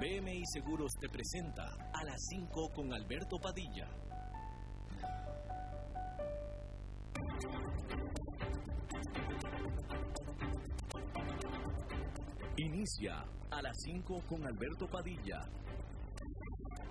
BMI Seguros te presenta a las 5 con Alberto Padilla. Inicia a las 5 con Alberto Padilla.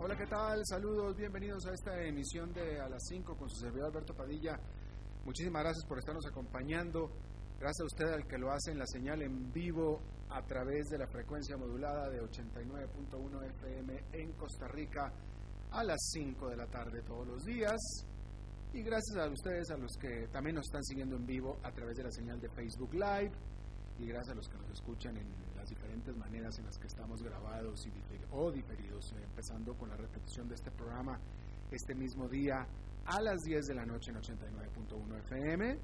Hola, ¿qué tal? Saludos, bienvenidos a esta emisión de A las 5 con su servidor Alberto Padilla. Muchísimas gracias por estarnos acompañando. Gracias a usted al que lo hace en la señal en vivo a través de la frecuencia modulada de 89.1 FM en Costa Rica a las 5 de la tarde todos los días. Y gracias a ustedes, a los que también nos están siguiendo en vivo a través de la señal de Facebook Live. Y gracias a los que nos escuchan en diferentes maneras en las que estamos grabados y o diferidos, eh, empezando con la repetición de este programa este mismo día a las 10 de la noche en 89.1 FM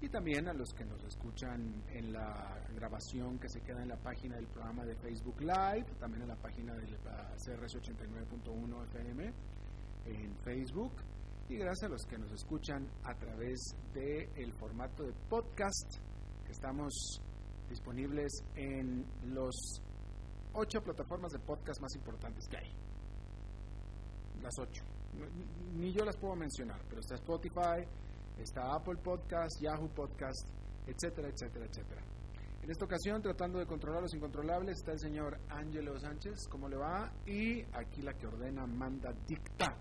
y también a los que nos escuchan en la grabación que se queda en la página del programa de Facebook Live, también en la página del CRS 89.1 FM en Facebook. Y gracias a los que nos escuchan a través del el formato de podcast que estamos disponibles en los ocho plataformas de podcast más importantes que hay. Las ocho. Ni yo las puedo mencionar, pero está Spotify, está Apple Podcast, Yahoo Podcast, etcétera, etcétera, etcétera. En esta ocasión, tratando de controlar los incontrolables, está el señor Ángelo Sánchez, ¿cómo le va? Y aquí la que ordena, manda, dicta,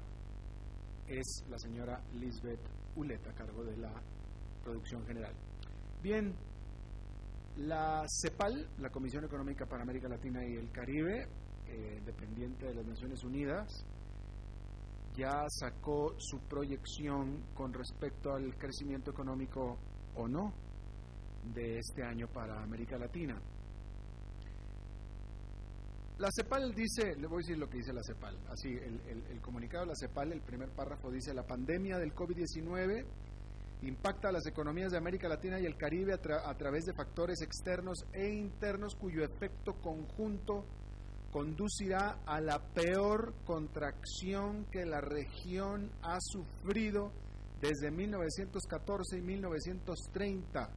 es la señora Lisbeth Uleta, a cargo de la producción general. Bien, la CEPAL, la Comisión Económica para América Latina y el Caribe, eh, dependiente de las Naciones Unidas, ya sacó su proyección con respecto al crecimiento económico o no de este año para América Latina. La CEPAL dice, le voy a decir lo que dice la CEPAL, así, el, el comunicado de la CEPAL, el primer párrafo dice, la pandemia del COVID-19 impacta a las economías de América Latina y el Caribe a, través de factores externos e internos cuyo efecto conjunto conducirá a la peor contracción que la región ha sufrido desde 1914 y 1930.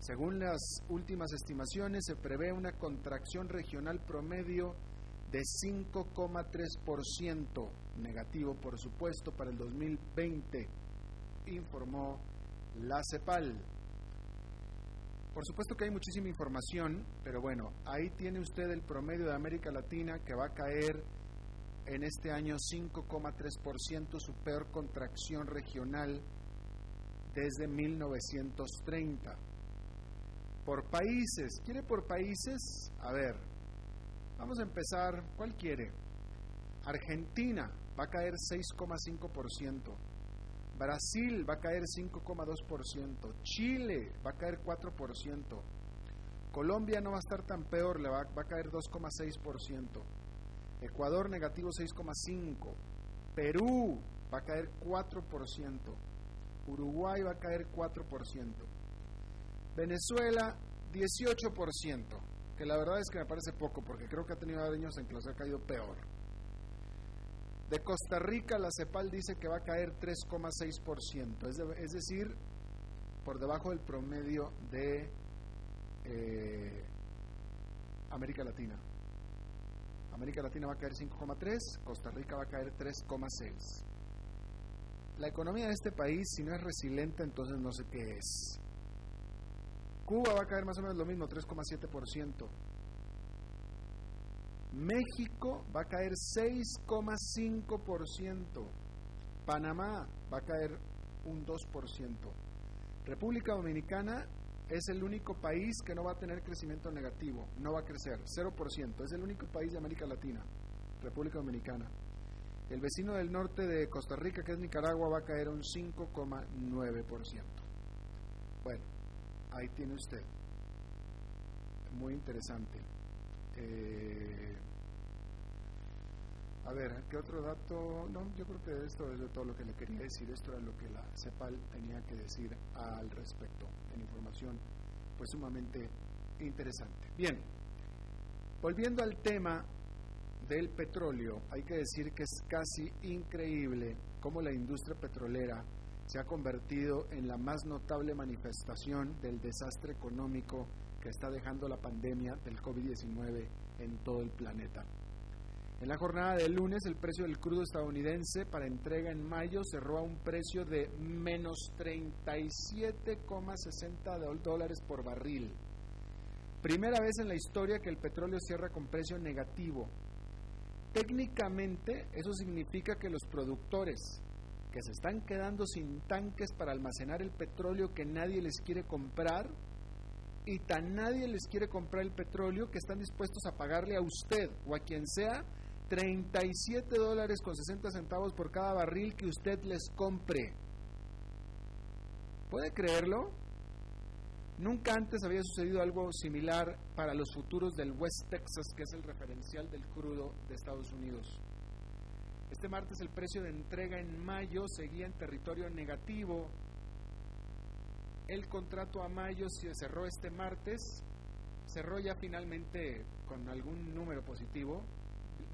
Según las últimas estimaciones, se prevé una contracción regional promedio de 5,3%, negativo por supuesto para el 2020, informó la CEPAL. Por supuesto que hay muchísima información, pero bueno, ahí tiene usted el promedio de América Latina que va a caer en este año 5,3%, su peor contracción regional desde 1930. Por países, ¿quiere por países? A ver, Vamos a empezar, ¿cuál quiere? Argentina va a caer 6,5%. Brasil va a caer 5,2%. Chile va a caer 4%. Colombia no va a estar tan peor, le va, va a caer 2,6%. Ecuador negativo 6,5%. Perú va a caer 4%. Uruguay va a caer 4%. Venezuela 18% que la verdad es que me parece poco, porque creo que ha tenido años en que los ha caído peor. De Costa Rica, la CEPAL dice que va a caer 3,6%, es, decir, por debajo del promedio de eh, América Latina. América Latina va a caer 5,3, Costa Rica va a caer 3,6. La economía de este país, si no es resiliente, entonces no sé qué es. Cuba va a caer más o menos lo mismo, 3,7%. México va a caer 6,5%. Panamá va a caer un 2%. República Dominicana es el único país que no va a tener crecimiento negativo, no va a crecer, 0%. Es el único país de América Latina, República Dominicana. El vecino del norte de Costa Rica, que es Nicaragua, va a caer un 5,9%. Bueno, ahí tiene usted. Muy interesante. Eh, a ver, ¿qué otro dato? No, yo creo que esto es todo lo que le quería decir. Esto era lo que la CEPAL tenía que decir al respecto, en información pues sumamente interesante. Bien, volviendo al tema del petróleo, hay que decir que es casi increíble cómo la industria petrolera se ha convertido en la más notable manifestación del desastre económico que está dejando la pandemia del COVID-19 en todo el planeta. En la jornada del lunes, el precio del crudo estadounidense para entrega en mayo cerró a un precio de menos 37,60 dólares por barril. Primera vez en la historia que el petróleo cierra con precio negativo. Técnicamente, eso significa que los productores que se están quedando sin tanques para almacenar el petróleo que nadie les quiere comprar, y tan nadie les quiere comprar el petróleo que están dispuestos a pagarle a usted o a quien sea 37 dólares con 60 centavos por cada barril que usted les compre. ¿Puede creerlo? Nunca antes había sucedido algo similar para los futuros del West Texas, que es el referencial del crudo de Estados Unidos. Este martes el precio de entrega en mayo seguía en territorio negativo. El contrato a mayo se cerró este martes, cerró ya finalmente con algún número positivo,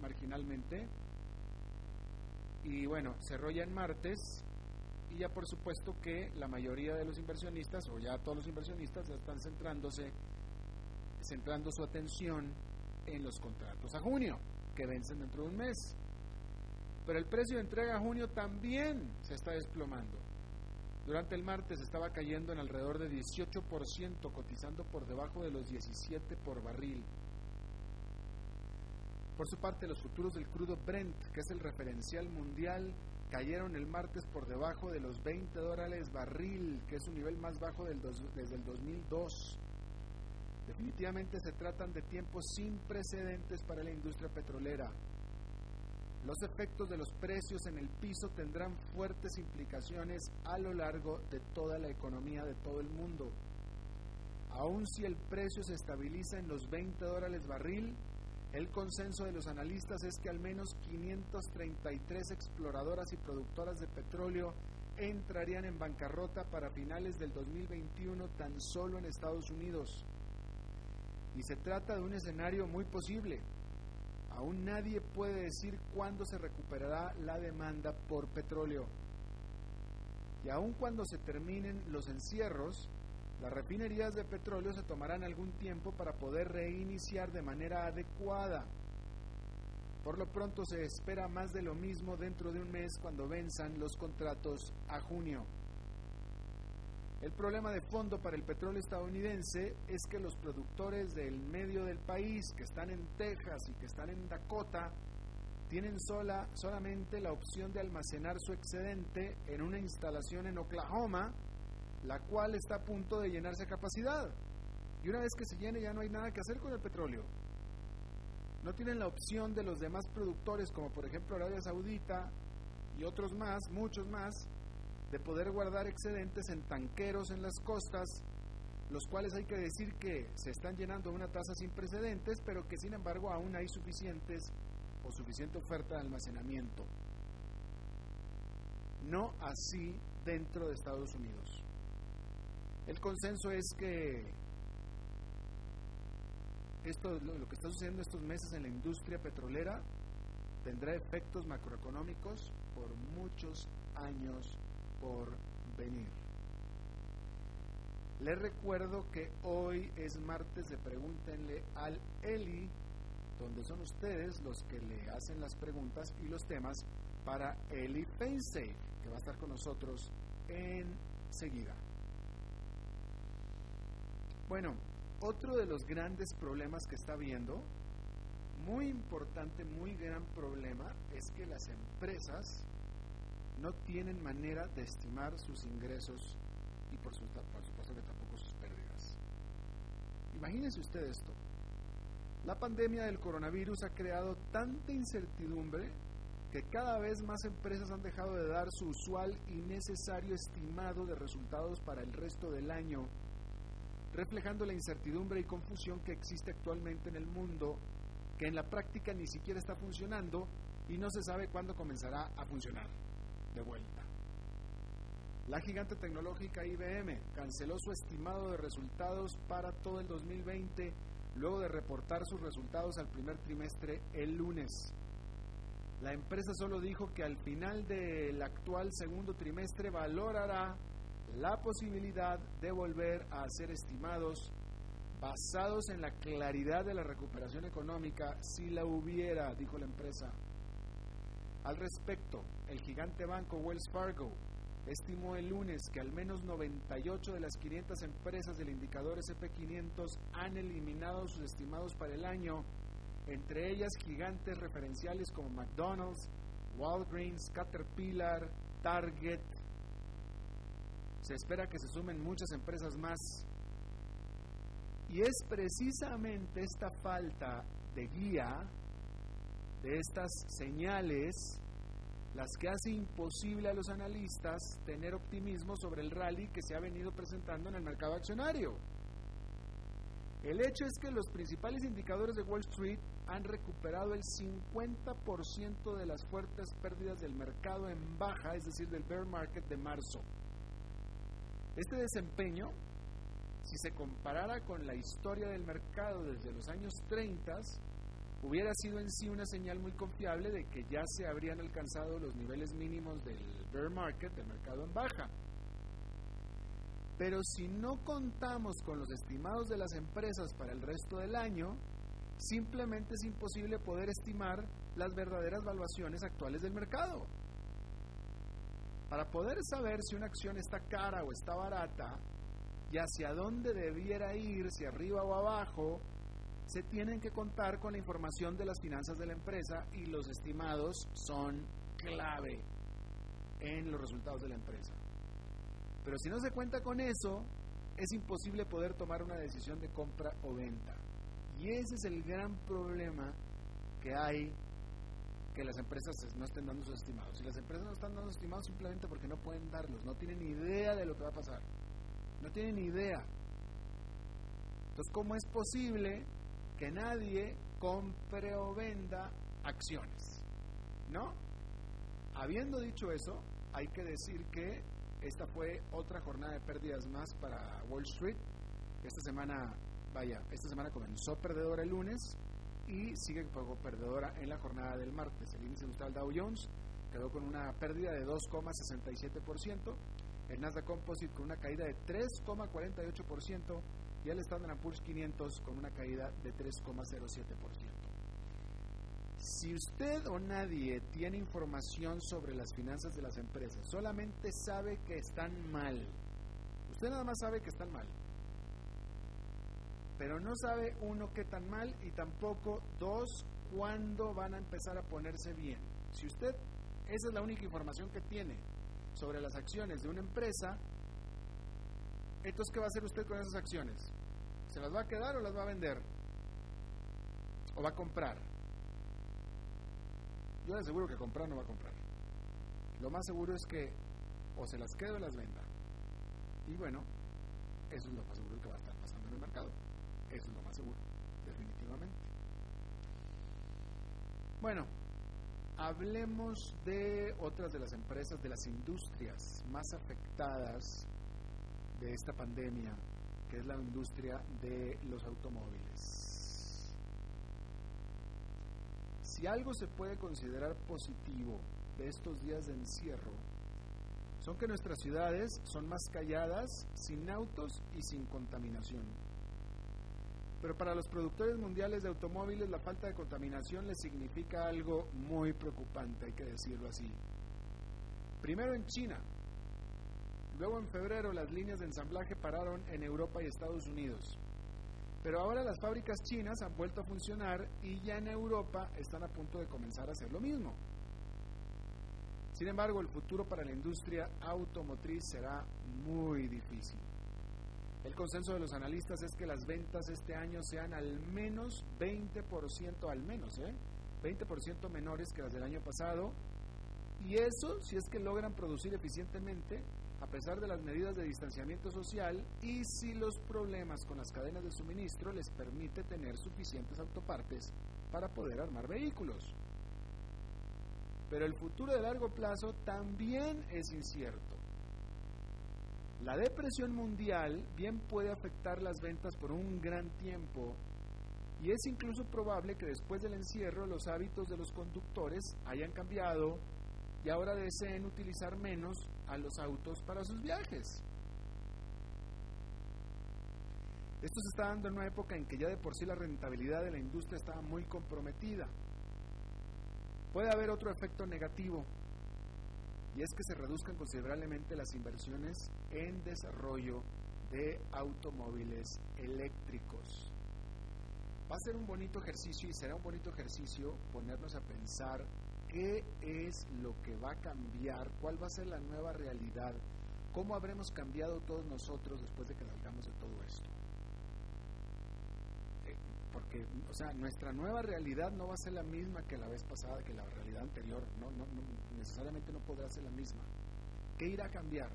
marginalmente. Y bueno, cerró ya en martes y ya por supuesto que la mayoría de los inversionistas, o ya todos los inversionistas, ya están centrándose, centrando su atención en los contratos a junio, que vencen dentro de un mes. Pero el precio de entrega a junio también se está desplomando. Durante el martes estaba cayendo en alrededor de 18%, cotizando por debajo de los 17 por barril. Por su parte, los futuros del crudo Brent, que es el referencial mundial, cayeron el martes por debajo de los 20 dólares barril, que es su nivel más bajo del desde el 2002. Definitivamente se tratan de tiempos sin precedentes para la industria petrolera. Los efectos de los precios en el piso tendrán fuertes implicaciones a lo largo de toda la economía de todo el mundo. Aun si el precio se estabiliza en los 20 dólares barril, el consenso de los analistas es que al menos 533 exploradoras y productoras de petróleo entrarían en bancarrota para finales del 2021 tan solo en Estados Unidos. Y se trata de un escenario muy posible. Aún nadie puede decir cuándo se recuperará la demanda por petróleo. Y aun cuando se terminen los encierros, las refinerías de petróleo se tomarán algún tiempo para poder reiniciar de manera adecuada. Por lo pronto se espera más de lo mismo dentro de un mes cuando venzan los contratos a junio. El problema de fondo para el petróleo estadounidense es que los productores del medio del país, que están en Texas y que están en Dakota, tienen sola, solamente la opción de almacenar su excedente en una instalación en Oklahoma la cual está a punto de llenarse a capacidad. Y una vez que se llene ya no hay nada que hacer con el petróleo. No tienen la opción de los demás productores, como por ejemplo Arabia Saudita y otros más, muchos más, de poder guardar excedentes en tanqueros en las costas, los cuales hay que decir que se están llenando a una tasa sin precedentes, pero que sin embargo aún hay suficientes o suficiente oferta de almacenamiento. No así dentro de Estados Unidos. El consenso es que esto, lo, que está sucediendo estos meses en la industria petrolera tendrá efectos macroeconómicos por muchos años por venir. Les recuerdo que hoy es martes de Pregúntenle al Eli, donde son ustedes los que le hacen las preguntas y los temas para Eli Feinsafe, que va a estar con nosotros enseguida. Bueno, otro de los grandes problemas que está habiendo, muy importante, muy gran problema, es que las empresas no tienen manera de estimar sus ingresos y por, por supuesto que tampoco sus pérdidas. Imagínense usted esto. La pandemia del coronavirus ha creado tanta incertidumbre que cada vez más empresas han dejado de dar su usual y necesario estimado de resultados para el resto del año, reflejando la incertidumbre y confusión que existe actualmente en el mundo, que en la práctica ni siquiera está funcionando y no se sabe cuándo comenzará a funcionar vuelta. La gigante tecnológica IBM canceló su estimado de resultados para todo el 2020 luego de reportar sus resultados al primer trimestre el lunes. La empresa solo dijo que al final del actual segundo trimestre valorará la posibilidad de volver a hacer estimados basados en la claridad de la recuperación económica si la hubiera, dijo la empresa. Al respecto, el gigante banco Wells Fargo estimó el lunes que al menos 98 de las 500 empresas del indicador SP500 han eliminado sus estimados para el año entre ellas gigantes referenciales como McDonald's, Walgreens, Caterpillar, Target. Se espera que se sumen muchas empresas más. Y es precisamente esta falta de guía, de estas señales, las que hace imposible a los analistas tener optimismo sobre el rally que se ha venido presentando en el mercado accionario. El hecho es que los principales indicadores de Wall Street han recuperado el 50% de las fuertes pérdidas del mercado en baja, es decir, del bear market de marzo. Este desempeño, si se comparara con la historia del mercado desde los años 30, hubiera sido en sí una señal muy confiable de que ya se habrían alcanzado los niveles mínimos del bear market, del mercado en baja. Pero si no contamos con los estimados de las empresas para el resto del año, simplemente es imposible poder estimar las verdaderas valuaciones actuales del mercado. Para poder saber si una acción está cara o está barata y hacia dónde debiera ir, si arriba o abajo, se tienen que contar con la información de las finanzas de la empresa y los estimados son clave en los resultados de la empresa. Pero si no se cuenta con eso, es imposible poder tomar una decisión de compra o venta. Y ese es el gran problema que hay que las empresas no estén dando sus estimados. Y las empresas no están dando sus estimados simplemente porque no pueden darlos, no tienen idea de lo que va a pasar. No tienen idea. Entonces, ¿cómo es posible que nadie compre o venda acciones? ¿No? Habiendo dicho eso, hay que decir que esta fue otra jornada de pérdidas más para Wall Street. Esta semana vaya, esta semana comenzó perdedora el lunes y sigue como perdedora en la jornada del martes. El índice industrial Dow Jones quedó con una pérdida de 2,67%, el Nasdaq Composite con una caída de 3,48% y el Standard Poor's 500 con una caída de 3,07%. Si usted o nadie tiene información sobre las finanzas de las empresas, solamente sabe que están mal. Usted nada más sabe que están mal pero no sabe uno qué tan mal y tampoco dos cuándo van a empezar a ponerse bien. Si usted, esa es la única información que tiene sobre las acciones de una empresa, entonces ¿qué va a hacer usted con esas acciones? ¿Se las va a quedar o las va a vender? ¿O va a comprar? Yo le aseguro que comprar no va a comprar. Lo más seguro es que o se las quede o las venda. Y bueno, eso es lo más seguro que va a estar pasando en el mercado. Eso es lo más seguro, definitivamente. Bueno, hablemos de otras de las empresas, de las industrias más afectadas de esta pandemia, que es la industria de los automóviles. Si algo se puede considerar positivo de estos días de encierro, son que nuestras ciudades son más calladas, sin autos y sin contaminación. Pero para los productores mundiales de automóviles la falta de contaminación les significa algo muy preocupante, hay que decirlo así. Primero en China, luego en febrero las líneas de ensamblaje pararon en Europa y Estados Unidos. Pero ahora las fábricas chinas han vuelto a funcionar y ya en Europa están a punto de comenzar a hacer lo mismo. Sin embargo, el futuro para la industria automotriz será muy difícil. El consenso de los analistas es que las ventas este año sean al menos 20%, al menos, ¿eh? 20% menores que las del año pasado. Y eso si es que logran producir eficientemente a pesar de las medidas de distanciamiento social y si los problemas con las cadenas de suministro les permite tener suficientes autopartes para poder armar vehículos. Pero el futuro de largo plazo también es incierto. La depresión mundial bien puede afectar las ventas por un gran tiempo y es incluso probable que después del encierro los hábitos de los conductores hayan cambiado y ahora deseen utilizar menos a los autos para sus viajes. Esto se está dando en una época en que ya de por sí la rentabilidad de la industria estaba muy comprometida. Puede haber otro efecto negativo, y es que se reduzcan considerablemente las inversiones en desarrollo de automóviles eléctricos. Va a ser un bonito ejercicio y será un bonito ejercicio ponernos a pensar qué es lo que va a cambiar, cuál va a ser la nueva realidad, cómo habremos cambiado todos nosotros después de que salgamos de todo esto. Eh, porque, o sea, nuestra nueva realidad no va a ser la misma que la vez pasada, que la realidad anterior, no, no, necesariamente no podrá ser la misma. ¿Qué irá a cambiar?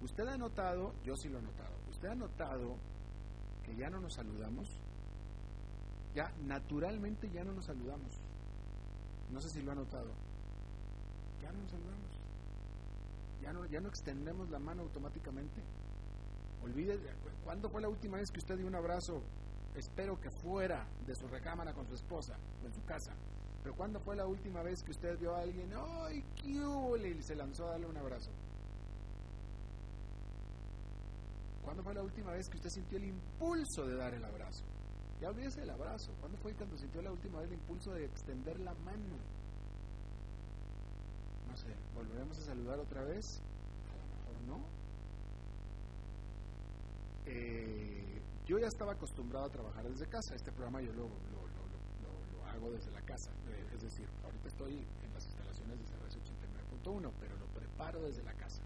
Usted ha notado, yo sí lo he notado, usted ha notado que ya no nos saludamos, ya naturalmente ya no nos saludamos. No sé si lo ha notado. Ya no nos saludamos. Ya no, ya no extendemos la mano automáticamente. Olvide, ¿cuándo fue la última vez que usted dio un abrazo? Espero que fuera de su recámara con su esposa o en su casa. Pero ¿cuándo fue la última vez que usted vio a alguien, ¡ay, qué Y se lanzó a darle un abrazo. ¿Cuándo fue la última vez que usted sintió el impulso de dar el abrazo? Ya olvídese el abrazo. ¿Cuándo fue cuando sintió la última vez el impulso de extender la mano? No sé, ¿volveremos a saludar otra vez? A lo mejor no. Eh, yo ya estaba acostumbrado a trabajar desde casa. Este programa yo lo, hago desde la casa. Eh, es decir, ahorita estoy en las instalaciones de CRS 89.1, pero lo preparo desde la casa.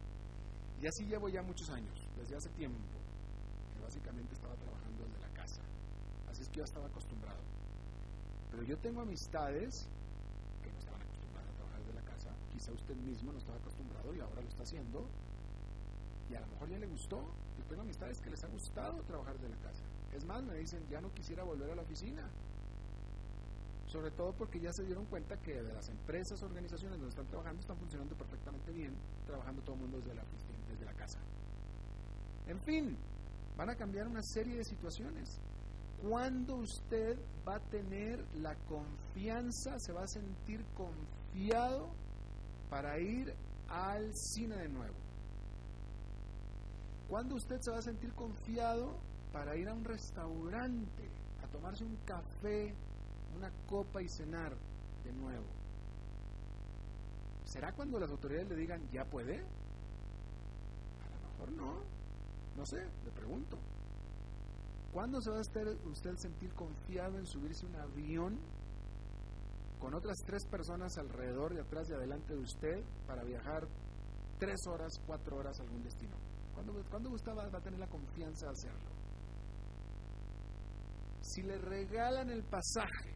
Y así llevo ya muchos años, desde hace tiempo, que básicamente estaba trabajando desde la es que yo estaba acostumbrado. Pero yo tengo amistades que no estaban acostumbradas a trabajar desde la casa. Quizá usted mismo no estaba acostumbrado y ahora lo está haciendo. Y a lo mejor ya le gustó. Yo tengo amistades que les ha gustado trabajar desde la casa. Es más, me dicen, ya no quisiera volver a la oficina. Sobre todo porque ya se dieron cuenta que de las empresas, organizaciones donde están trabajando están funcionando perfectamente bien, trabajando todo el mundo desde la, desde la casa. En fin, van a cambiar una serie de situaciones. ¿Cuándo usted va a tener la confianza, se va a sentir confiado para ir al cine de nuevo? ¿Cuándo usted se va a sentir confiado para ir a un restaurante, a tomarse un café, una copa y cenar de nuevo? ¿Será cuando las autoridades le digan, ya puede? A lo mejor no. No sé, le pregunto. ¿Cuándo se va a estar usted sentir confiado en subirse un avión con otras tres personas alrededor y atrás y adelante de usted para viajar tres horas, cuatro horas a algún destino? ¿Cuándo, ¿cuándo usted va, a tener la confianza de hacerlo? Si le regalan el pasaje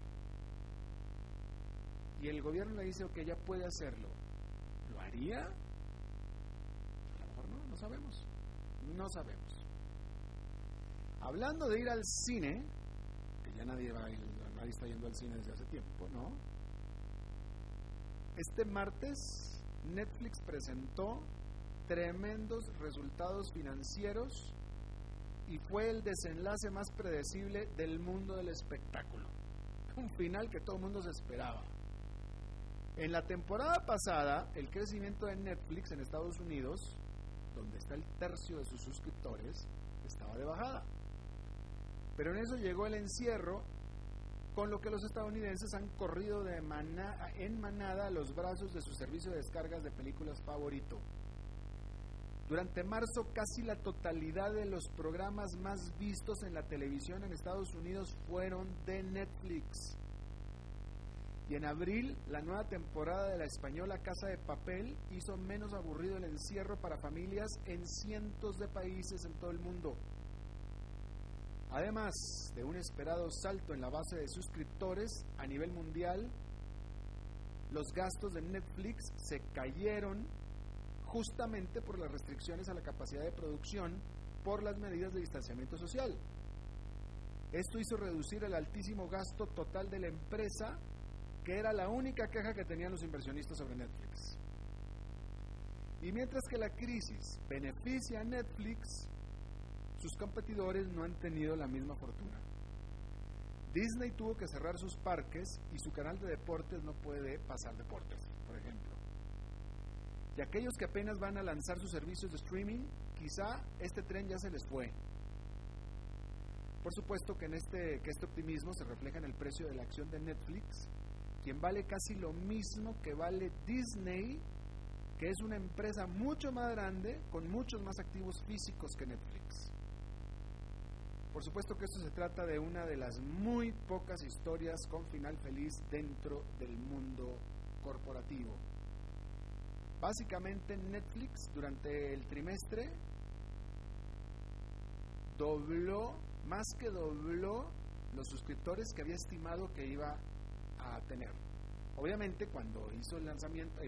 y el gobierno le dice, que ya puede hacerlo, ¿lo haría? A lo mejor no, no sabemos. No sabemos. Hablando de ir al cine, que ya nadie, va nadie está yendo al cine desde hace tiempo, ¿no? Este martes Netflix presentó tremendos resultados financieros y fue el desenlace más predecible del mundo del espectáculo. Un final que todo el mundo se esperaba. En la temporada pasada, el crecimiento de Netflix en Estados Unidos, donde está el tercio de sus suscriptores, estaba de bajada. Pero en eso llegó el encierro, con lo que los estadounidenses han corrido de en manada a los brazos de su servicio de descargas de películas favorito. Durante marzo casi la totalidad de los programas más vistos en la televisión en Estados Unidos fueron de Netflix. Y en abril, la nueva temporada de la española Casa de Papel hizo menos aburrido el encierro para familias en cientos de países en todo el mundo. Además de un esperado salto en la base de suscriptores a nivel mundial, los gastos de Netflix se cayeron justamente por las restricciones a la capacidad de producción por las medidas de distanciamiento social. Esto hizo reducir el altísimo gasto total de la empresa, que era la única queja que tenían los inversionistas sobre Netflix. Y mientras que la crisis beneficia a Netflix, sus competidores no han tenido la misma fortuna. Disney tuvo que cerrar sus parques y su canal de deportes no puede pasar deportes, por ejemplo. Y aquellos que apenas van a lanzar sus servicios de streaming, quizá este tren ya se les fue. Por supuesto que en este que este optimismo se refleja en el precio de la acción de Netflix, quien vale casi lo mismo que vale Disney, que es una empresa mucho más grande con muchos más activos físicos que Netflix. Por supuesto que esto se trata de una de las muy pocas historias con final feliz dentro del mundo corporativo. Básicamente Netflix durante el trimestre dobló, más que dobló, los suscriptores que había estimado que iba a tener. Obviamente cuando hizo el lanzamiento,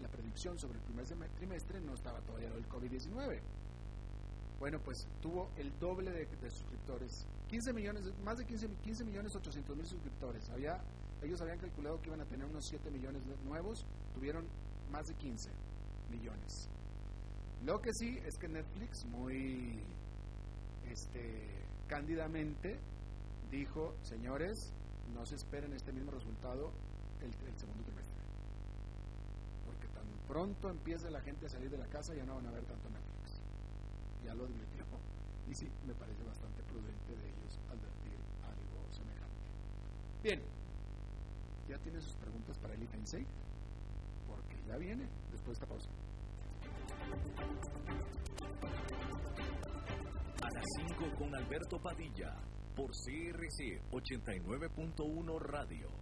la predicción sobre el primer trimestre no estaba todavía el COVID-19 bueno, pues tuvo el doble de, suscriptores. 15 millones, más de 15, 15 millones 800 mil suscriptores. Había, ellos habían calculado que iban a tener unos 7 millones nuevos, tuvieron más de 15 millones. Lo que sí es que Netflix muy este, cándidamente dijo, señores, no se esperen este mismo resultado el, el segundo trimestre. Porque tan pronto empiece la gente a salir de la casa ya no van a ver tanto Netflix ya lo advirtió. Y sí, me parece bastante prudente de ellos advertir algo semejante. Bien, ¿ya tiene sus preguntas para el IFENSEI? Porque ya viene después de esta pausa. A las 5 con Alberto Padilla, por CRC 89.1 Radio.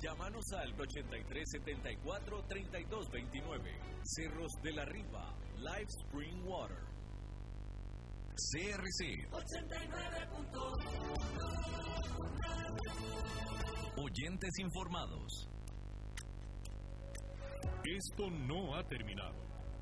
Llámanos al 8374-3229. Cerros de la Riva, Live Spring Water. CRC 89. Oyentes informados. Esto no ha terminado.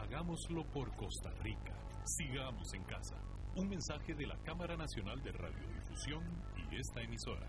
Hagámoslo por Costa Rica. Sigamos en casa. Un mensaje de la Cámara Nacional de Radiodifusión y esta emisora.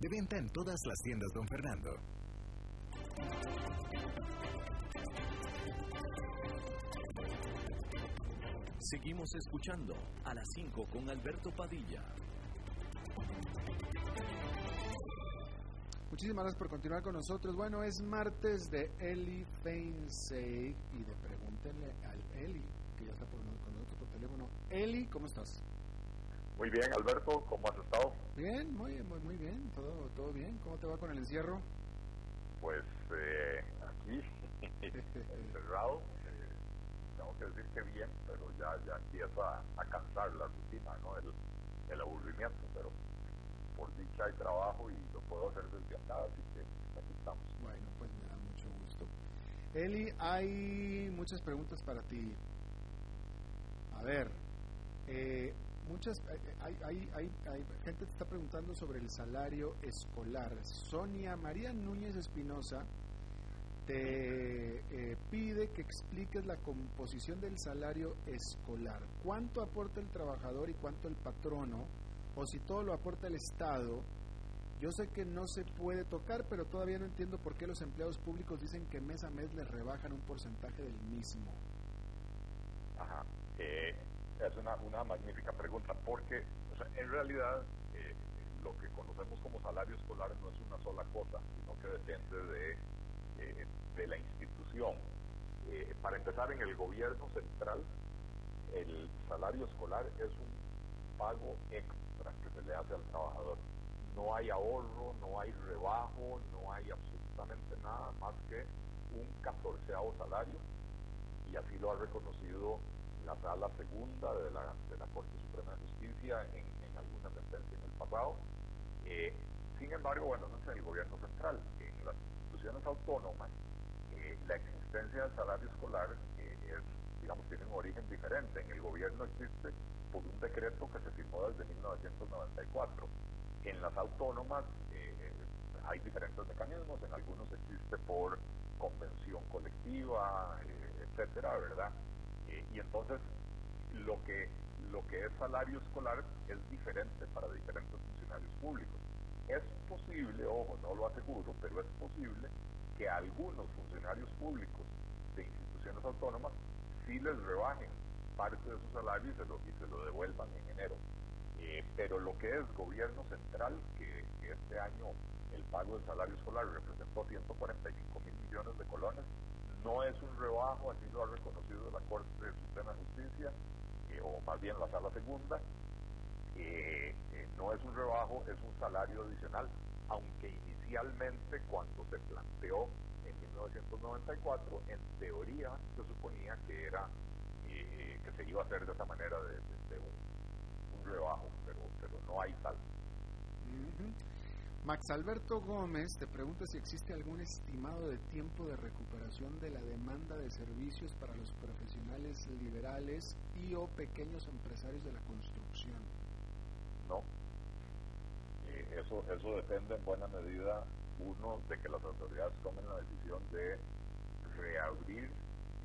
De venta en todas las tiendas, don Fernando. Seguimos escuchando a las 5 con Alberto Padilla. Muchísimas gracias por continuar con nosotros. Bueno, es martes de Eli Feinsey y de pregúntenle al Eli, que ya está por, con nosotros por teléfono. Eli, ¿cómo estás? Muy bien, Alberto, ¿cómo has estado? Bien, muy, muy, muy bien, todo, todo bien. ¿Cómo te va con el encierro? Pues eh, aquí, encerrado, eh, tengo que decir que bien, pero ya, ya empieza a cansar la rutina, ¿no? El, el aburrimiento, pero por dicha hay trabajo y lo puedo hacer desde acá, así que aquí estamos. Bueno, pues me da mucho gusto. Eli, hay muchas preguntas para ti. A ver, eh, muchas eh, hay, hay, hay, hay, gente te está preguntando sobre el salario escolar. Sonia María Núñez Espinosa te eh, pide que expliques la composición del salario escolar. ¿Cuánto aporta el trabajador y cuánto el patrono? O si todo lo aporta el Estado. Yo sé que no se puede tocar, pero todavía no entiendo por qué los empleados públicos dicen que mes a mes les rebajan un porcentaje del mismo. Ajá. Eh, es una, una magnífica pregunta porque en realidad eh, lo que conocemos como salario escolar no es una sola cosa, sino que depende de, eh, de la institución. Eh, para empezar, en el gobierno central, el salario escolar es un pago extra que se le hace al trabajador. No hay ahorro, no hay rebajo, no hay absolutamente nada más que un catorceavo salario y así lo ha reconocido la sala segunda de la, de la Corte Suprema de Justicia en, en alguna sentencia en el pasado. Eh, sin embargo, bueno, no es el gobierno central, en las instituciones autónomas, eh, la existencia del salario escolar eh, es, digamos, tiene un origen diferente. En el gobierno existe por un decreto que se firmó desde 1994. En las autónomas hay diferentes mecanismos, en algunos existe por convención colectiva, etcétera, ¿verdad? Y entonces lo que lo que es salario escolar es diferente para diferentes funcionarios públicos. Es posible, ojo, no lo aseguro, pero es posible que algunos funcionarios públicos de instituciones autónomas sí les rebajen parte de su salario y se lo, y se lo devuelvan en enero. Eh, pero lo que es gobierno central, que, que este año el pago del salario escolar representó 145 mil millones de colones, no es un rebajo, así lo ha reconocido la Corte Suprema Justicia, eh, o más bien la Sala Segunda, eh, eh, no es un rebajo, es un salario adicional, aunque inicialmente cuando se planteó en 1994, en teoría se suponía que era que se iba a hacer de esa manera de, de, un, rebajo, pero, pero no hay tal. Max Alberto Gómez te pregunta si existe algún estimado de tiempo de recuperación de la demanda de servicios para los profesionales liberales y o pequeños empresarios de la construcción. No. Eh, eso, eso depende en buena medida, uno, de que las autoridades tomen la decisión de reabrir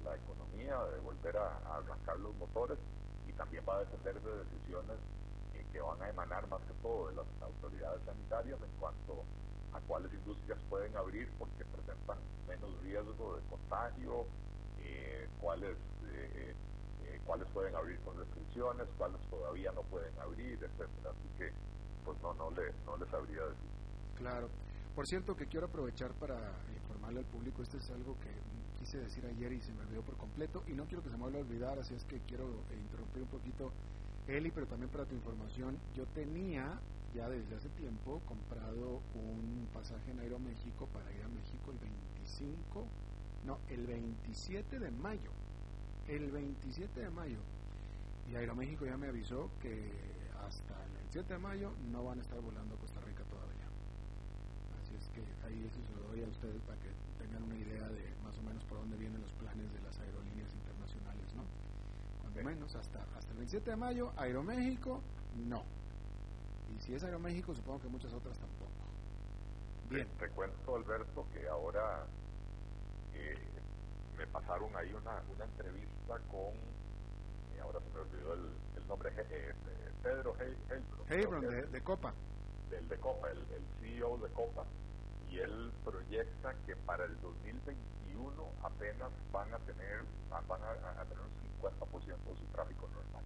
la economía, de volver a, a arrancar los motores, y también va a depender de decisiones que van a emanar más que todo de las autoridades sanitarias en cuanto a cuáles industrias pueden abrir porque presentan menos riesgo de contagio, eh, cuáles eh, eh, cuáles pueden abrir con restricciones, cuáles todavía no pueden abrir, etcétera. Así que pues no no le no les sabría decir. Claro. Por cierto que quiero aprovechar para informarle al público, esto es algo que quise decir ayer y se me olvidó por completo y no quiero que se me vuelva a olvidar, así es que quiero interrumpir un poquito Eli, pero también para tu información, yo tenía ya desde hace tiempo comprado un pasaje en Aeroméxico para ir a México el 25, no, el 27 de mayo, el 27 de mayo. Y Aeroméxico ya me avisó que hasta el 27 de mayo no van a estar volando a Costa Rica todavía. es que ahí eso se lo doy a ustedes para que tengan una idea de más o menos por dónde vienen los planes de las aerolíneas internacionales, ¿no? Menos hasta, hasta el 27 de mayo, Aeroméxico, no. Y si es Aeroméxico, supongo que muchas otras tampoco. Bien. Te, cuento, Alberto, que ahora eh, me pasaron ahí una, una entrevista con, y ahora se me olvidó el, el nombre, eh, Pedro Heybron. de, Copa. Del de Copa, el, el CEO de Copa. Y él proyecta que para el 2021 apenas van a tener, van a, a tener un 50% de su tráfico normal.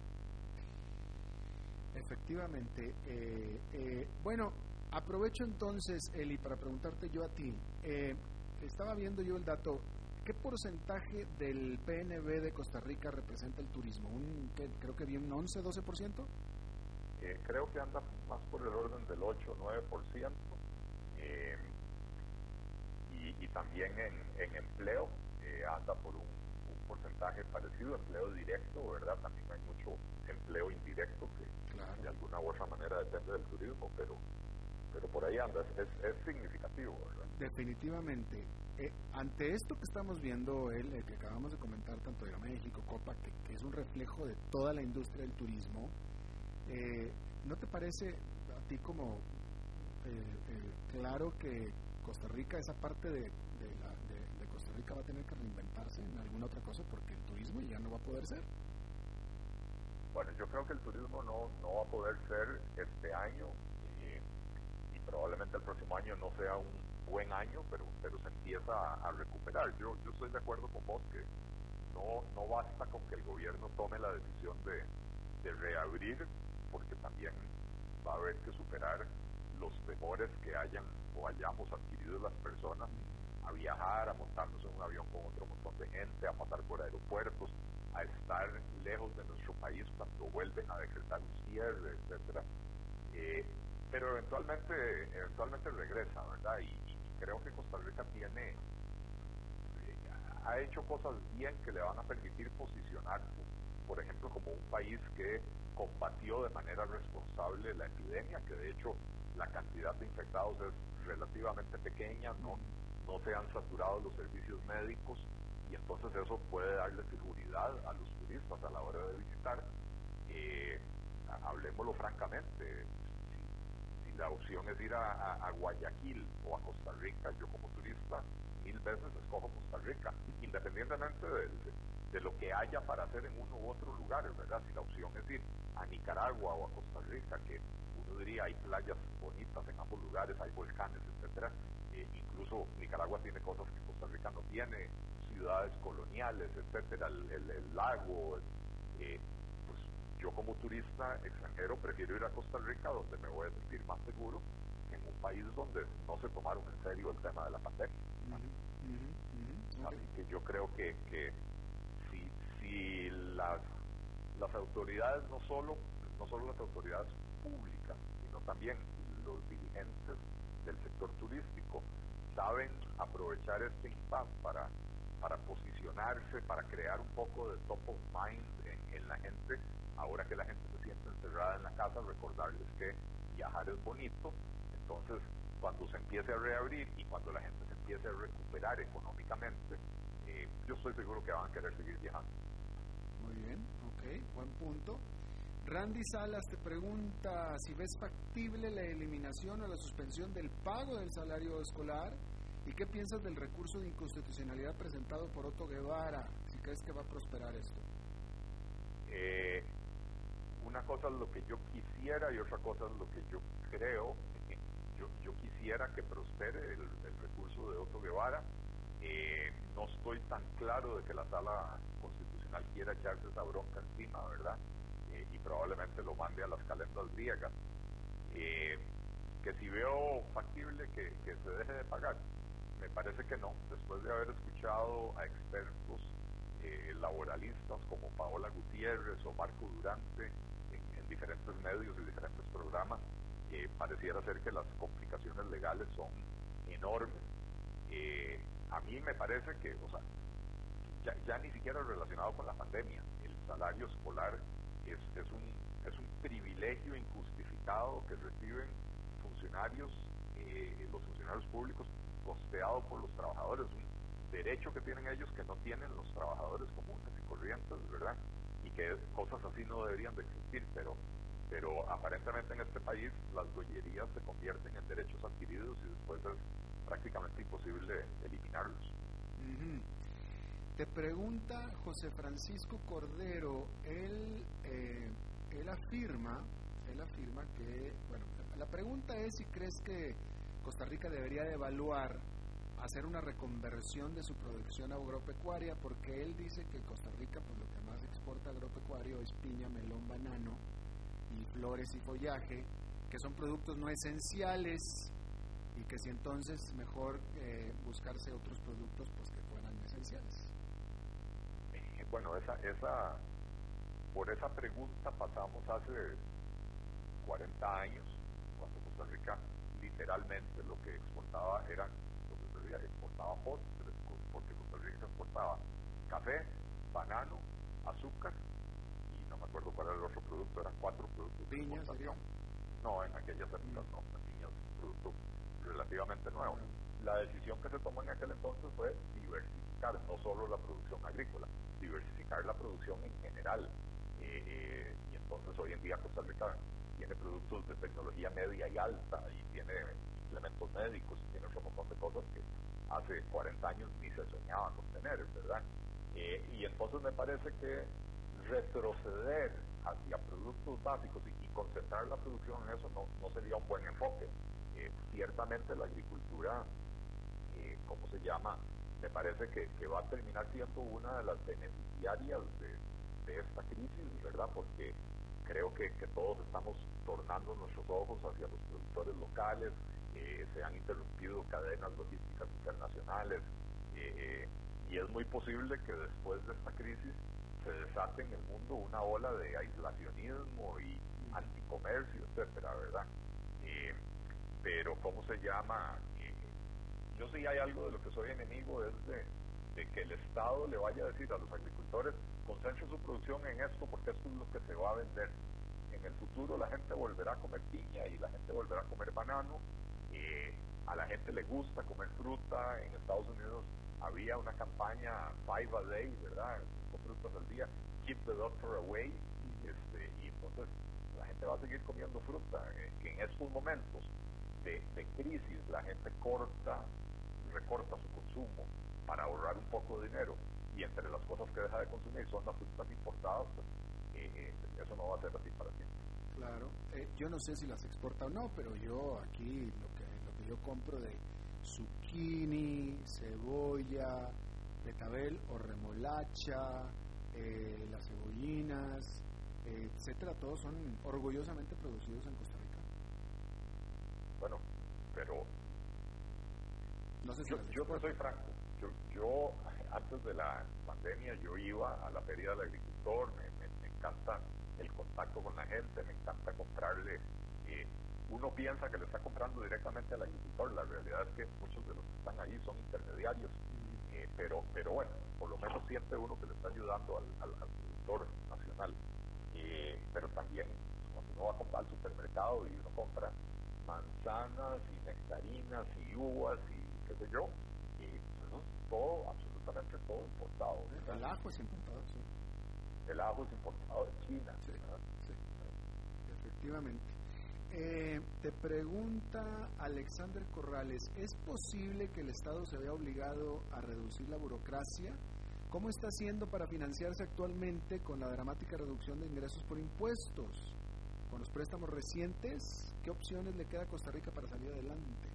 Efectivamente. Eh, eh, bueno, aprovecho entonces, Eli, para preguntarte yo a ti. Eh, estaba viendo yo el dato. ¿Qué porcentaje del PNB de Costa Rica representa el turismo? Un, creo que bien un 11, 12%. Eh, creo que anda más por el orden del 8 9%. Y, y, también en, en empleo eh, anda por un, un, porcentaje parecido, empleo directo, ¿verdad? También hay mucho empleo indirecto que de alguna u otra manera depende del turismo, pero pero por ahí anda, es, es, significativo, ¿verdad? Definitivamente. Eh, ante esto que estamos viendo, el, el, que acabamos de comentar, tanto de México, Copa, que, que, es un reflejo de toda la industria del turismo, eh, ¿No te parece a ti como eh, eh, claro que Costa Rica, esa parte de, la, Costa Rica va a tener que reinventarse en alguna otra cosa porque el turismo ya no va a poder ser? Bueno, yo creo que el turismo no, no va a poder ser este año y, y probablemente el próximo año no sea un buen año, pero, pero se empieza a, a, recuperar. Yo, yo estoy de acuerdo con vos que no, no basta con que el gobierno tome la decisión de, de reabrir porque también va a haber que superar los temores que hayan o hayamos adquirido las personas a viajar, a montarnos en un avión con otro montón de gente, a pasar por aeropuertos, a estar lejos de nuestro país cuando vuelven a decretar un cierre, etcétera. Eh, pero eventualmente, eventualmente regresa, ¿verdad? Y, creo que Costa Rica tiene, eh, ha hecho cosas bien que le van a permitir posicionarse, por ejemplo, como un país que combatió de manera responsable la epidemia, que de hecho la cantidad de infectados es relativamente pequeña, no, no se han saturado los servicios médicos y entonces eso puede darle seguridad a los turistas a la hora de visitar. Eh, hablemoslo francamente, si, la opción es ir a, a, Guayaquil o a Costa Rica, yo como turista mil veces escojo Costa Rica, independientemente del, de lo que haya para hacer en uno u otro lugar, ¿verdad? Si la opción es ir a Nicaragua o a Costa Rica, que diría hay playas bonitas en ambos lugares, hay volcanes, etcétera, eh, incluso Nicaragua tiene cosas que Costa Rica no tiene, ciudades coloniales, etcétera, el, el, el lago, eh, pues yo como turista extranjero prefiero ir a Costa Rica donde me voy a sentir más seguro que en un país donde no se tomaron en serio el tema de la pandemia. Uh -huh, uh -huh, Así que yo creo que, que y las, las autoridades, no solo, no solo las autoridades públicas, sino también los dirigentes del sector turístico, saben aprovechar este impasse para, para posicionarse, para crear un poco de top of mind en, en la gente, ahora que la gente se siente encerrada en la casa, recordarles que viajar es bonito, entonces cuando se empiece a reabrir y cuando la gente se empiece a recuperar económicamente, eh, yo estoy seguro que van a querer seguir viajando. Muy bien, ok, buen punto. Randy Salas te pregunta si ves factible la eliminación o la suspensión del pago del salario escolar y qué piensas del recurso de inconstitucionalidad presentado por Otto Guevara, si crees que va a prosperar esto. Eh, una cosa es lo que yo quisiera y otra cosa es lo que yo creo. Yo, yo quisiera que prospere el, recurso de Otto Guevara. Eh, no estoy tan claro de que la sala constitucional quiera echarse esa bronca encima, ¿verdad? Eh, probablemente lo mande a las calendas griegas. Eh, que si veo factible que, que, se deje de pagar, me parece que no. Después de haber escuchado a expertos eh, laboralistas como Paola Gutiérrez o Marco Durante en, en diferentes medios y diferentes programas, pareciera ser que las complicaciones legales son enormes. a mí me parece que, o sea, ya, ya, ni siquiera relacionado con la pandemia. El salario escolar es, es, un, es un privilegio injustificado que reciben funcionarios eh, los funcionarios públicos costeado por los trabajadores, un derecho que tienen ellos que no tienen los trabajadores comunes y corrientes, ¿verdad? Y que cosas así no deberían de existir, pero pero aparentemente en este país las gollerías se convierten en derechos adquiridos y después es prácticamente imposible eliminarlos. Te pregunta José Francisco Cordero, él, eh, él afirma, él afirma que, bueno, la pregunta es si crees que Costa Rica debería de evaluar hacer una reconversión de su producción agropecuaria, porque él dice que Costa Rica, pues lo que más exporta agropecuario es piña, melón, banano y flores y follaje, que son productos no esenciales y que si entonces mejor eh, buscarse otros productos pues que fueran esenciales. Bueno, esa, esa, por esa pregunta pasamos hace 40 años, cuando Costa Rica literalmente lo que exportaba eran, lo que se decía, exportaba postres, porque Costa Rica exportaba café, banano, azúcar y no me acuerdo cuál era el otro producto, eran cuatro productos de exportación. No, en aquellas épocas no, la piña es un producto relativamente nuevo. La decisión que se tomó en aquel entonces fue diversificar no solo la producción agrícola, diversificar la producción en general. Eh, eh, y entonces hoy en día Costa Rica tiene productos de tecnología media y alta y tiene implementos médicos y tiene un montón de cosas que hace 40 años ni se soñaba con tener, ¿verdad? Eh, y entonces me parece que retroceder hacia productos básicos y, concentrar la producción en eso no, no sería un buen enfoque. Eh, ciertamente la agricultura, eh, ¿cómo se llama? Me parece que, va a terminar siendo una de las beneficiarias de, esta crisis, ¿verdad? Porque creo que, todos estamos tornando nuestros ojos hacia los productores locales, eh, se han interrumpido cadenas logísticas internacionales eh, eh, y es muy posible que después de esta crisis se desate en el mundo una ola de aislacionismo y anticomercio, etcétera, ¿verdad? pero, ¿cómo se llama? Yo sí hay algo de lo que soy enemigo, es de, que el Estado le vaya a decir a los agricultores, concentre su producción en esto porque esto es lo que se va a vender. En el futuro la gente volverá a comer piña y la gente volverá a comer banano. Eh, a la gente le gusta comer fruta. En Estados Unidos había una campaña Five a Day, ¿verdad? Cinco frutas al día. Keep the doctor away. Este, y entonces la gente va a seguir comiendo fruta. En, en estos momentos de, de crisis la gente corta, recorta su consumo para ahorrar un poco de dinero y entre las cosas que deja de consumir son las frutas importadas, pues, eh, eh, eso no va a ser así para siempre. Claro, eh, yo no sé si las exporta o no, pero yo aquí lo que, lo que yo compro de zucchini, cebolla, betabel o remolacha, las cebollinas, etcétera, todos son orgullosamente producidos en Costa Rica. Bueno, pero no sé si yo, yo no soy franco. Yo, yo antes de la pandemia yo iba a la feria del agricultor, me, encanta el contacto con la gente, me encanta comprarle. Eh, uno piensa que le está comprando directamente al agricultor, la realidad es que muchos de los que están ahí son intermediarios, eh, pero, pero bueno, por lo menos siente uno que le está ayudando al, al, productor nacional. Eh, pero también cuando uno va a comprar al supermercado y uno compra manzanas y nectarinas y uvas y qué sé yo, y todo absolutamente todo importado. El ajo es importado, sí. El ajo es importado de China. Sí, sí. efectivamente. Eh, te pregunta Alexander Corrales, ¿es posible que el Estado se vea obligado a reducir la burocracia? ¿Cómo está haciendo para financiarse actualmente con la dramática reducción de ingresos por impuestos? Con los préstamos recientes, ¿qué opciones le queda a Costa Rica para salir adelante?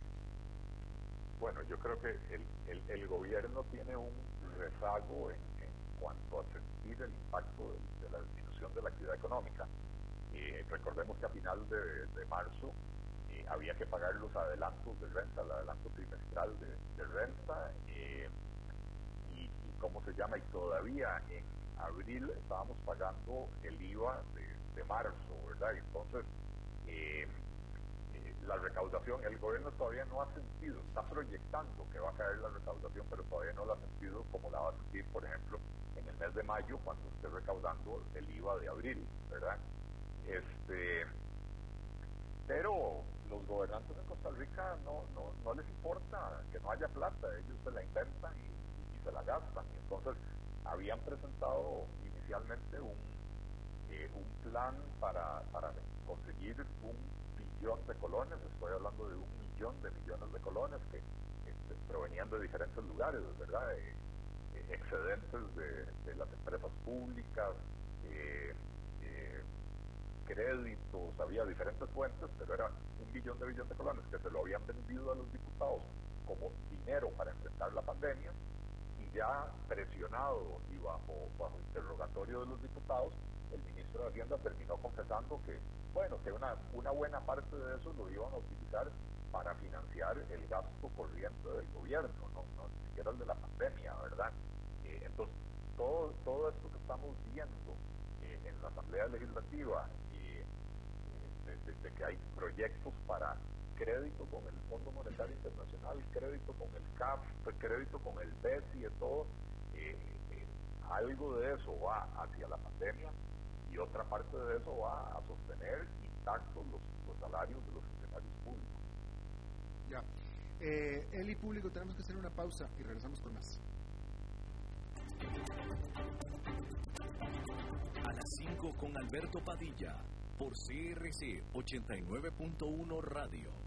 Bueno, yo creo que el, el, el gobierno tiene un rezago en, en, cuanto a sentir el impacto de, la disminución de la actividad económica. Eh, recordemos que a final de, de marzo eh, había que pagar los adelantos de renta, el adelanto trimestral de, renta, eh, y, y, cómo se llama, y todavía en abril estábamos pagando el IVA de, de marzo, ¿verdad? Y entonces, la recaudación, el gobierno todavía no ha sentido, está proyectando que va a caer la recaudación, pero todavía no la ha sentido como la va a sentir, por ejemplo, en el mes de mayo, cuando esté recaudando el IVA de abril, ¿verdad? Este, pero los gobernantes de Costa Rica no, no, no les importa que no haya plata, ellos se la inventan y, se la gastan. entonces habían presentado inicialmente un, eh, un plan para, para conseguir un billón de colones, estoy hablando de un millón de millones de colones que este, provenían de diferentes lugares, ¿verdad? Eh, eh, excedentes de, las empresas públicas, créditos, había diferentes fuentes, pero era un billón de billones de colones que se lo habían vendido a los diputados como dinero para enfrentar la pandemia y ya presionado y bajo, bajo interrogatorio de los diputados, el ministro de Hacienda terminó confesando que, bueno, que una, una buena parte de eso lo iban a utilizar para financiar el gasto corriente del gobierno, no, no ni siquiera el de la pandemia, ¿verdad? Eh, entonces, todo, todo esto que estamos viendo eh, en la Asamblea Legislativa de, que hay proyectos para crédito con el Fondo Monetario Internacional, crédito con el CAF, crédito con el BES y de todo, eh, eh, algo de eso va hacia la pandemia y otra parte de eso va a sostener intactos los, salarios de los funcionarios públicos. Ya. Eh, Eli Público, tenemos que hacer una pausa y regresamos con más. A las 5 con Alberto Padilla por CRC 89.1 Radio.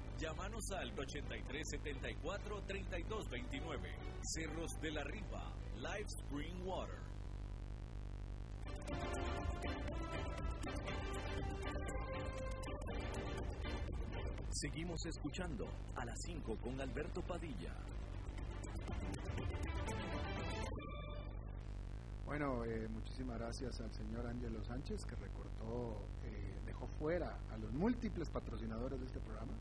Llámanos al 8374-3229. Cerros de la Riva, Live Spring Water. Seguimos escuchando a las 5 con Alberto Padilla. Bueno, eh, muchísimas gracias al señor Ángelo Sánchez que recortó, eh, dejó fuera a los múltiples patrocinadores de este programa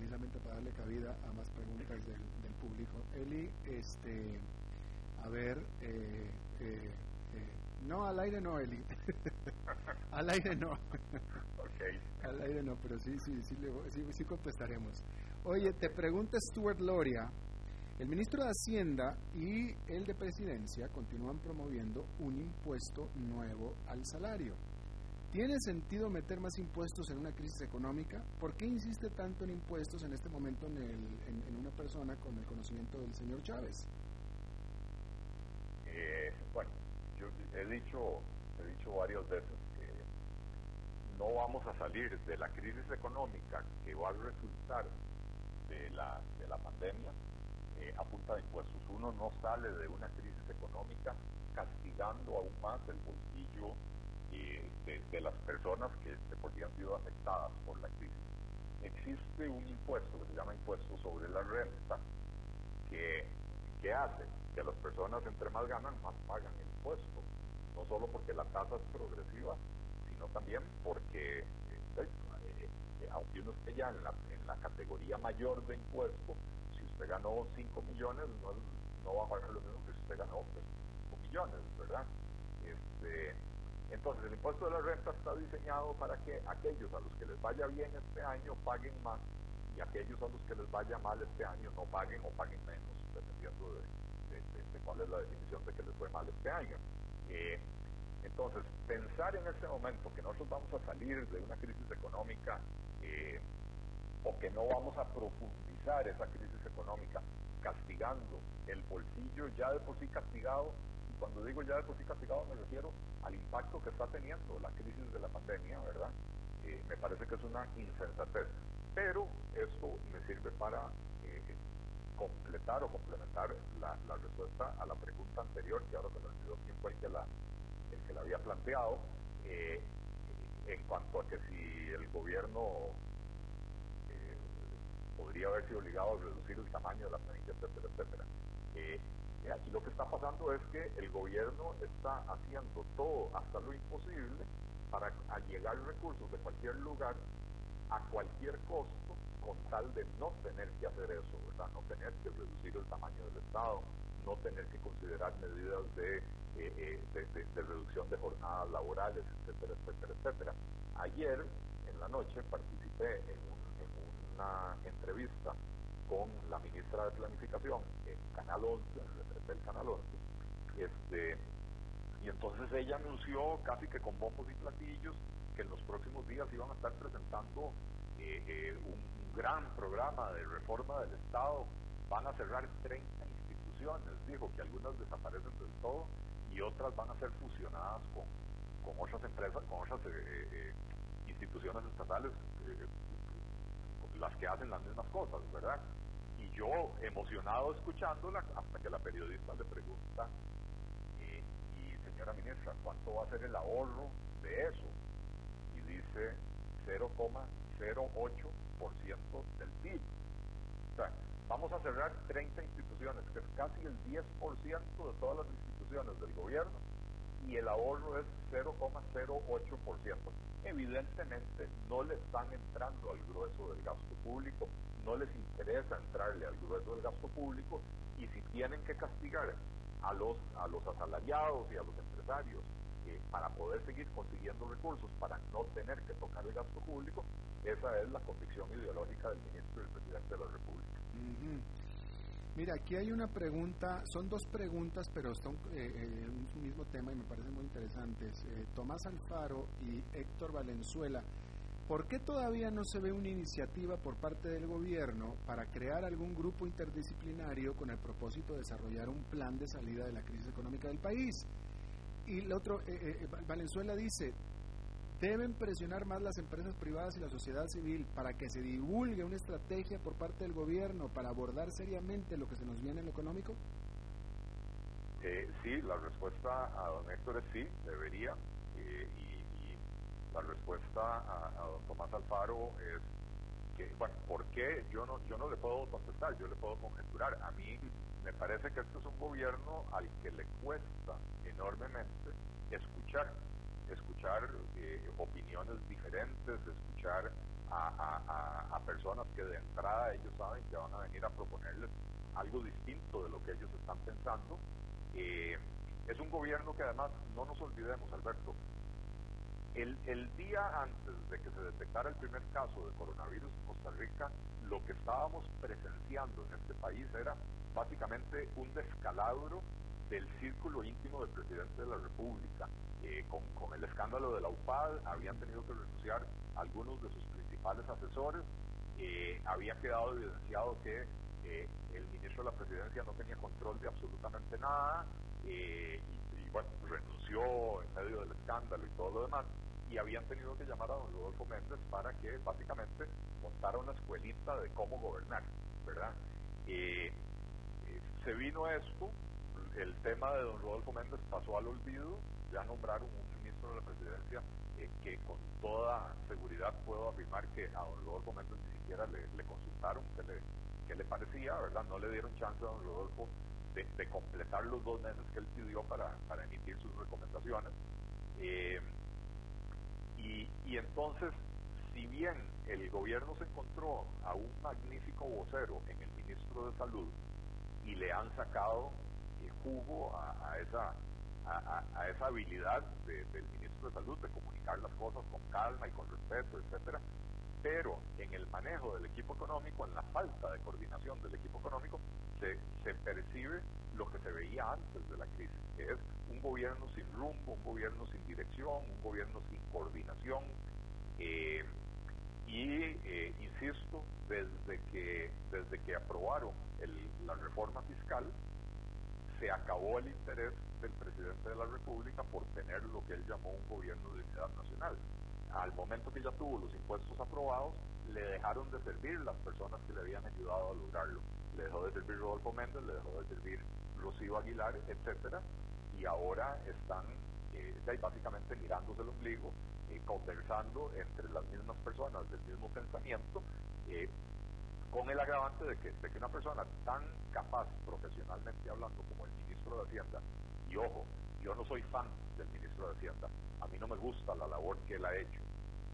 precisamente para darle cabida a más preguntas del, público. Eli, este, a ver, eh, eh, eh, no al aire no, Eli. al aire no. Al aire no, pero sí, sí, sí, sí, sí contestaremos. Oye, te pregunta Stuart Loria, el ministro de Hacienda y el de Presidencia continúan promoviendo un impuesto nuevo al salario. ¿Tiene sentido meter más impuestos en una crisis económica? ¿Por qué insiste tanto en impuestos en este momento en, en, una persona con el conocimiento del señor Chávez? Eh, bueno, yo he dicho, he dicho varias veces que no vamos a salir de la crisis económica que va a resultar de la, de la pandemia eh, a punta de impuestos. Uno no sale de una crisis económica castigando aún más el bolsillo de, las personas que sí han sido afectadas por la crisis. Existe un impuesto que se llama impuesto sobre la renta que, que hace que las personas entre más ganan, más pagan el impuesto. No solo porque la tasa es progresiva, sino también porque, eh, eh, aunque uno esté ya en la, en la categoría mayor de impuesto, si usted ganó 5 millones, no, no va a pagar lo mismo que si usted ganó 5 pues, millones, ¿verdad? Este, entonces, el impuesto de la renta está diseñado para que aquellos a los que les vaya bien este año paguen más y aquellos a los que les vaya mal este año no paguen o paguen menos, dependiendo de, cuál es la definición de que les fue mal este año. Eh, entonces, pensar en este momento que nosotros vamos a salir de una crisis económica eh, o que no vamos a profundizar esa crisis económica castigando el bolsillo ya de por sí castigado cuando digo ya de por sí castigado me refiero al impacto que está teniendo la crisis de la pandemia, ¿verdad? Eh, me parece que es una insensatez. Pero esto me sirve para eh, completar o complementar la, respuesta a la pregunta anterior, que ahora se me olvidó el que la, que había planteado, eh, en cuanto a que si el gobierno podría haber sido obligado a reducir el tamaño de la planilla, etcétera, etcétera. Aquí lo que está pasando es que el gobierno está haciendo todo hasta lo imposible para llegar recursos de cualquier lugar a cualquier costo con tal de no tener que hacer eso, ¿verdad? no tener que reducir el tamaño del Estado, no tener que considerar medidas de, eh, eh, de, reducción de jornadas laborales, etcétera, etcétera, etcétera. Ayer en la noche participé en, una entrevista con la ministra de Planificación en Canal 11, del Canal 11, este, y entonces ella anunció casi que con bombos y platillos que en los próximos días iban a estar presentando eh, eh, un, gran programa de reforma del Estado. Van a cerrar 30 instituciones, dijo que algunas desaparecen del todo y otras van a ser fusionadas con, con otras empresas, con otras eh, instituciones estatales, las que hacen las mismas cosas, ¿verdad? Y yo, emocionado escuchándola, hasta que la periodista le pregunta, señora ministra, ¿cuánto va a ser el ahorro de eso? Y dice 0,08% del PIB. O sea, vamos a cerrar 30 instituciones, que es casi el 10% de todas las instituciones del gobierno, y el ahorro es 0,08%. Evidentemente no le están entrando al grueso del gasto público, no les interesa entrarle al grueso del gasto público, y si tienen que castigar a los, a los asalariados y a los empresarios eh, para poder seguir consiguiendo recursos, para no tener que tocar el gasto público, esa es la convicción ideológica del ministro y del presidente de la República. Mira, aquí hay una pregunta, son dos preguntas, pero están eh, eh, un mismo tema y me parecen muy interesantes. Tomás Alfaro y Héctor Valenzuela ¿Por qué todavía no se ve una iniciativa por parte del gobierno para crear algún grupo interdisciplinario con el propósito de desarrollar un plan de salida de la crisis económica del país? Y el otro, eh, eh, eh, Valenzuela dice, deben presionar más las empresas privadas y la sociedad civil para que se divulgue una estrategia por parte del gobierno para abordar seriamente lo que se nos viene en lo económico? sí, la respuesta a don Héctor es sí, debería. y la respuesta a, don Tomás Alfaro es que, bueno, ¿por qué? Yo no, yo no le puedo contestar, yo le puedo conjeturar. A mí me parece que este es un gobierno al que le cuesta enormemente escuchar, escuchar eh, opiniones diferentes, escuchar a, personas que de entrada ellos saben que van a venir a proponerles algo distinto de lo que ellos están pensando. Eh, es un gobierno que además, no nos olvidemos, Alberto, el, el, día antes de que se detectara el primer caso de coronavirus en Costa Rica, lo que estábamos presenciando en este país era básicamente un descalabro del círculo íntimo del presidente de la República. Eh, con, el escándalo de la UPAD habían tenido que renunciar algunos de sus principales asesores, eh, había quedado evidenciado que eh, el ministro de la presidencia no tenía control de absolutamente nada y bueno, renunció en medio del escándalo y todo lo demás, y habían tenido que llamar a don Rodolfo Méndez para que básicamente montara una escuelita de cómo gobernar, ¿verdad? Eh, se vino esto, el tema de don Rodolfo Méndez pasó al olvido, ya nombraron un ministro de la presidencia eh, que con toda seguridad puedo afirmar que a don Rodolfo Méndez ni siquiera le, consultaron qué le, parecía, ¿verdad? No le dieron chance a don Rodolfo de, completar los dos meses que él pidió para, emitir sus recomendaciones. Eh, y, entonces, si bien el gobierno se encontró a un magnífico vocero en el ministro de Salud y le han sacado jugo a, esa a, a, esa habilidad del ministro de Salud de comunicar las cosas con calma y con respeto, etcétera, pero en el manejo del equipo económico, en la falta de coordinación del equipo económico, se, se percibe lo que se veía antes de la crisis, que es un gobierno sin rumbo, un gobierno sin dirección, un gobierno sin coordinación. Eh, y eh, insisto, desde que, desde que aprobaron la reforma fiscal, se acabó el interés del presidente de la República por tener lo que él llamó un gobierno de unidad nacional al momento que ya tuvo los impuestos aprobados, le dejaron de servir las personas que le habían ayudado a lograrlo. le dejó de servir Rodolfo Méndez, le dejó de servir Rocío Aguilar, etcétera, y ahora están eh, básicamente mirándose el ombligo y conversando entre las mismas personas del mismo pensamiento, eh, con el agravante de que, de que una persona tan capaz profesionalmente hablando como el ministro de Hacienda, y ojo, yo no soy fan del ministro de Hacienda, a mí no me gusta la labor que él ha hecho,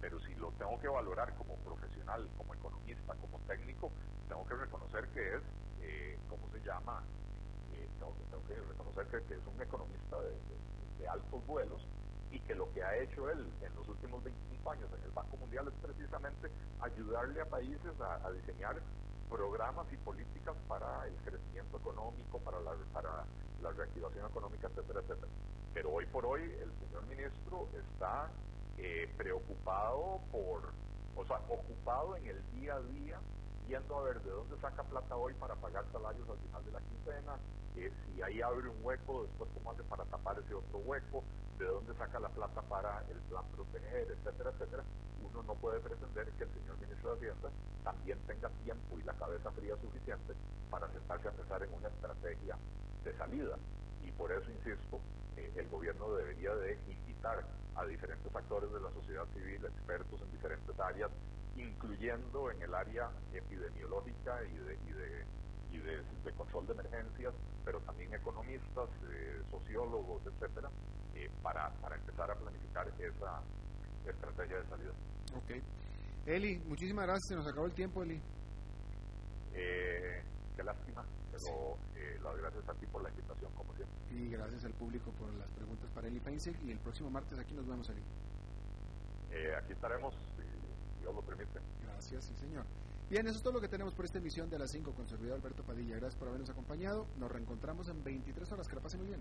pero si lo tengo que valorar como profesional, como economista, como técnico, tengo que reconocer que es, eh, ¿cómo se llama? Eh, tengo, que reconocer que, es un economista de, altos vuelos y que lo que ha hecho él en los últimos 25 años en el Banco Mundial es precisamente ayudarle a países a, diseñar programas y políticas para el crecimiento económico, para la, para la reactivación económica, etcétera, etcétera. Pero hoy por hoy el señor ministro está eh, preocupado por, o sea, ocupado en el día a día, viendo a ver de dónde saca plata hoy para pagar salarios al final de la quincena, eh, si ahí abre un hueco, después cómo hace para tapar ese otro hueco, de dónde saca la plata para el plan proteger, etcétera, etcétera. Uno no puede pretender que el señor ministro de Hacienda también tenga tiempo y la cabeza fría suficiente para sentarse a pensar en una estrategia de salida. Y por eso, insisto, eh, el gobierno debería de invitar a diferentes actores de la sociedad civil, expertos en diferentes áreas, incluyendo en el área epidemiológica y de, y de, y de, control de emergencias, pero también economistas, eh, sociólogos, etcétera, eh, para, para empezar a planificar esa estrategia de salida. Ok. Eli, muchísimas gracias, se nos acabó el tiempo, Eli. Eh, qué lástima, pero eh, las gracias a ti por la invitación, como siempre. Y gracias al público por las preguntas para Eli Feinzel. Y el próximo martes aquí nos vemos, Eli. Eh, aquí estaremos, Dios lo permite. Gracias, sí, señor. Bien, eso es todo lo que tenemos por esta emisión de las 5 con servidor Alberto Padilla. Gracias por habernos acompañado. Nos reencontramos en 23 horas. Que la pasen muy bien.